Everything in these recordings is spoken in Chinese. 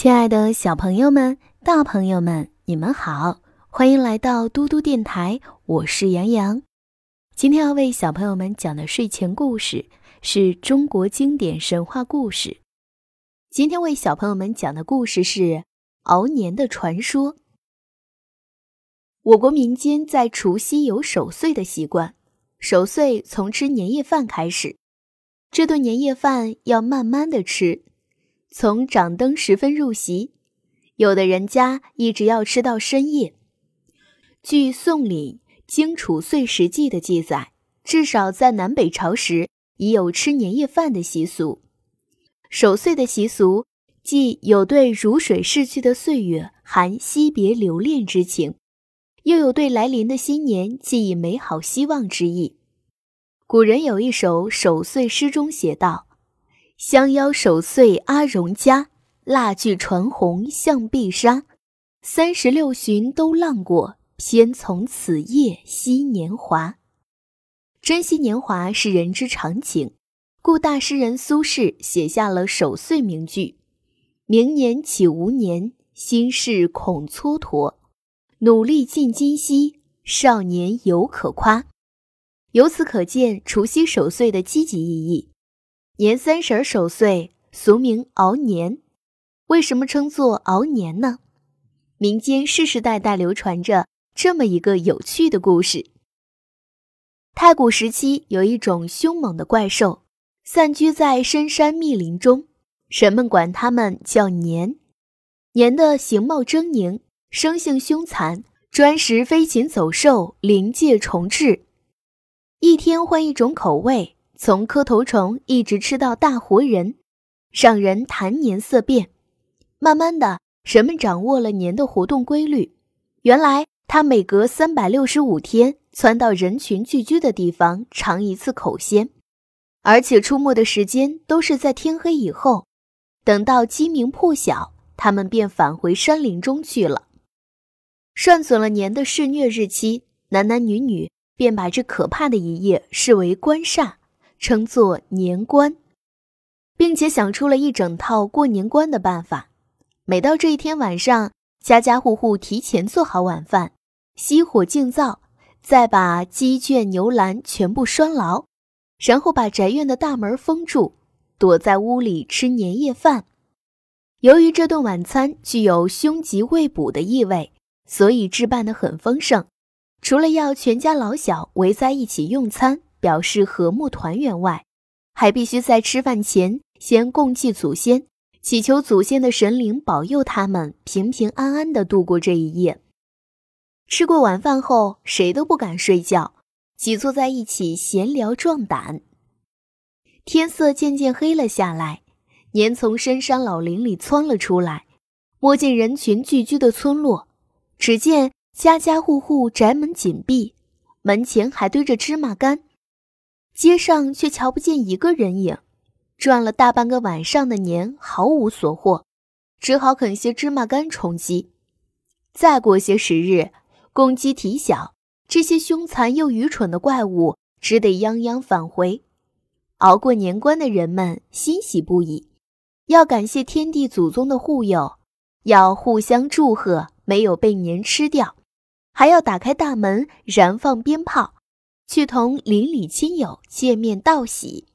亲爱的小朋友们、大朋友们，你们好，欢迎来到嘟嘟电台，我是杨洋。今天要为小朋友们讲的睡前故事是中国经典神话故事。今天为小朋友们讲的故事是熬年的传说。我国民间在除夕有守岁的习惯，守岁从吃年夜饭开始，这顿年夜饭要慢慢的吃。从掌灯时分入席，有的人家一直要吃到深夜。据宋礼《荆楚岁时记》的记载，至少在南北朝时已有吃年夜饭的习俗。守岁的习俗，既有对如水逝去的岁月含惜别留恋之情，又有对来临的新年寄以美好希望之意。古人有一首守岁诗中写道。相邀守岁阿荣家，蜡炬传红向碧纱。三十六旬都浪过，偏从此夜惜年华。珍惜年华是人之常情，故大诗人苏轼写下了守岁名句：“明年岂无年，心事恐蹉跎。努力尽今夕，少年犹可夸。”由此可见除夕守岁的积极意义。年三十守岁，俗名熬年。为什么称作熬年呢？民间世世代代流传着这么一个有趣的故事：太古时期，有一种凶猛的怪兽，散居在深山密林中，人们管它们叫年。年的形貌狰狞，生性凶残，专食飞禽走兽、灵界虫豸，一天换一种口味。从磕头虫一直吃到大活人，让人谈年色变。慢慢的，人们掌握了年的活动规律。原来，它每隔三百六十五天窜到人群聚居的地方尝一次口鲜，而且出没的时间都是在天黑以后。等到鸡鸣破晓，它们便返回山林中去了。算准了年的肆虐日期，男男女女便把这可怕的一夜视为官煞。称作年关，并且想出了一整套过年关的办法。每到这一天晚上，家家户户提前做好晚饭，熄火静灶，再把鸡圈牛栏全部拴牢，然后把宅院的大门封住，躲在屋里吃年夜饭。由于这顿晚餐具有凶吉未卜的意味，所以置办得很丰盛。除了要全家老小围在一起用餐。表示和睦团圆外，还必须在吃饭前先供祭祖先，祈求祖先的神灵保佑他们平平安安地度过这一夜。吃过晚饭后，谁都不敢睡觉，挤坐在一起闲聊壮胆。天色渐渐黑了下来，年从深山老林里窜了出来，摸进人群聚居的村落，只见家家户户宅门紧闭，门前还堆着芝麻干。街上却瞧不见一个人影，转了大半个晚上的年毫无所获，只好啃些芝麻干充饥。再过些时日，公鸡啼晓，这些凶残又愚蠢的怪物只得泱泱返回。熬过年关的人们欣喜不已，要感谢天地祖宗的护佑，要互相祝贺没有被年吃掉，还要打开大门燃放鞭炮。去同邻里亲友见面道喜，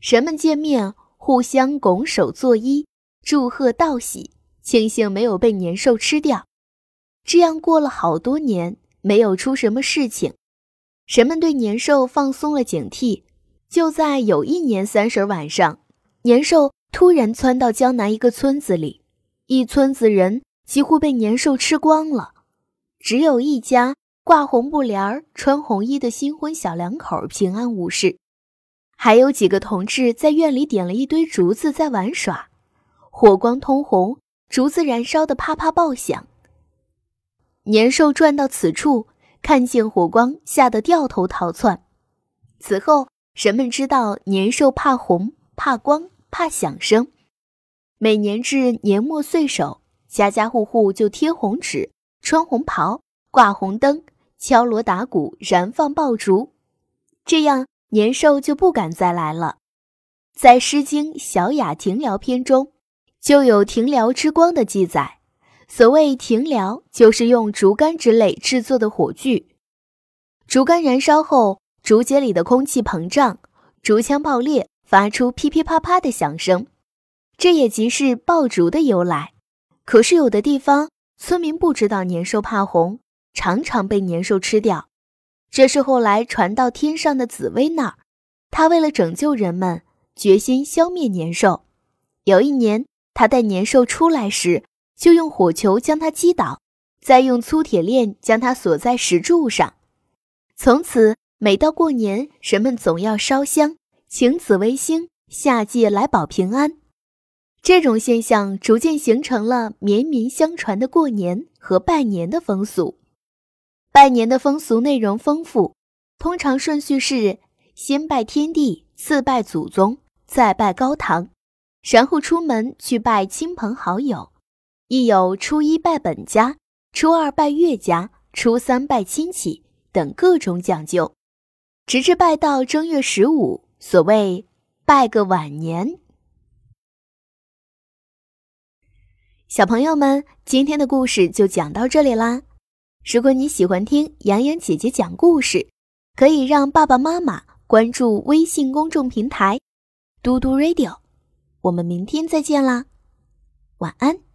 人们见面互相拱手作揖，祝贺道喜，庆幸没有被年兽吃掉。这样过了好多年，没有出什么事情，人们对年兽放松了警惕。就在有一年三十晚上，年兽突然窜到江南一个村子里，一村子人几乎被年兽吃光了，只有一家。挂红布帘儿、穿红衣的新婚小两口平安无事，还有几个同志在院里点了一堆竹子在玩耍，火光通红，竹子燃烧的啪啪爆响。年兽转到此处，看见火光，吓得掉头逃窜。此后，人们知道年兽怕红、怕光、怕响声。每年至年末岁首，家家户户就贴红纸、穿红袍、挂红灯。敲锣打鼓，燃放爆竹，这样年兽就不敢再来了。在《诗经·小雅·庭聊篇》中，就有庭燎之光的记载。所谓庭燎，就是用竹竿之类制作的火炬。竹竿燃烧后，竹节里的空气膨胀，竹枪爆裂，发出噼噼啪啪的响声，这也即是爆竹的由来。可是有的地方村民不知道年兽怕红，常常被年兽吃掉。这是后来传到天上的紫薇那儿，他为了拯救人们，决心消灭年兽。有一年，他带年兽出来时。就用火球将它击倒，再用粗铁链将它锁在石柱上。从此，每到过年，人们总要烧香，请紫微星下界来保平安。这种现象逐渐形成了绵绵相传的过年和拜年的风俗。拜年的风俗内容丰富，通常顺序是先拜天地，次拜祖宗，再拜高堂，然后出门去拜亲朋好友。亦有初一拜本家，初二拜岳家，初三拜亲戚等各种讲究，直至拜到正月十五，所谓拜个晚年。小朋友们，今天的故事就讲到这里啦。如果你喜欢听洋洋姐姐讲故事，可以让爸爸妈妈关注微信公众平台“嘟嘟 radio”。我们明天再见啦，晚安。